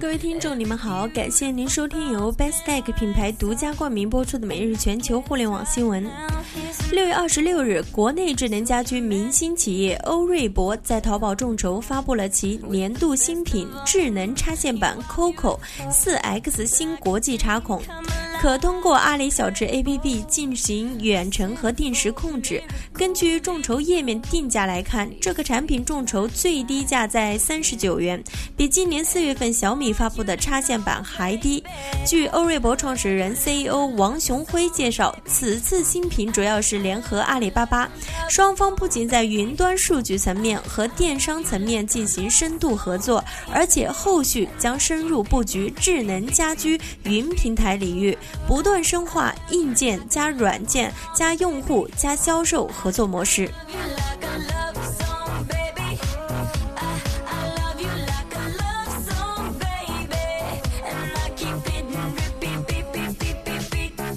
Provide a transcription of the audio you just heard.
各位听众，你们好，感谢您收听由 Best Tech 品牌独家冠名播出的每日全球互联网新闻。六月二十六日，国内智能家居明星企业欧瑞博在淘宝众筹发布了其年度新品智能插线板 Coco 四 X 新国际插孔。可通过阿里小智 APP 进行远程和定时控制。根据众筹页面定价来看，这个产品众筹最低价在三十九元，比今年四月份小米发布的插线板还低。据欧瑞博创始人 CEO 王雄辉介绍，此次新品主要是联合阿里巴巴，双方不仅在云端数据层面和电商层面进行深度合作，而且后续将深入布局智能家居云平台领域。不断深化硬件加软件加用户加销售合作模式。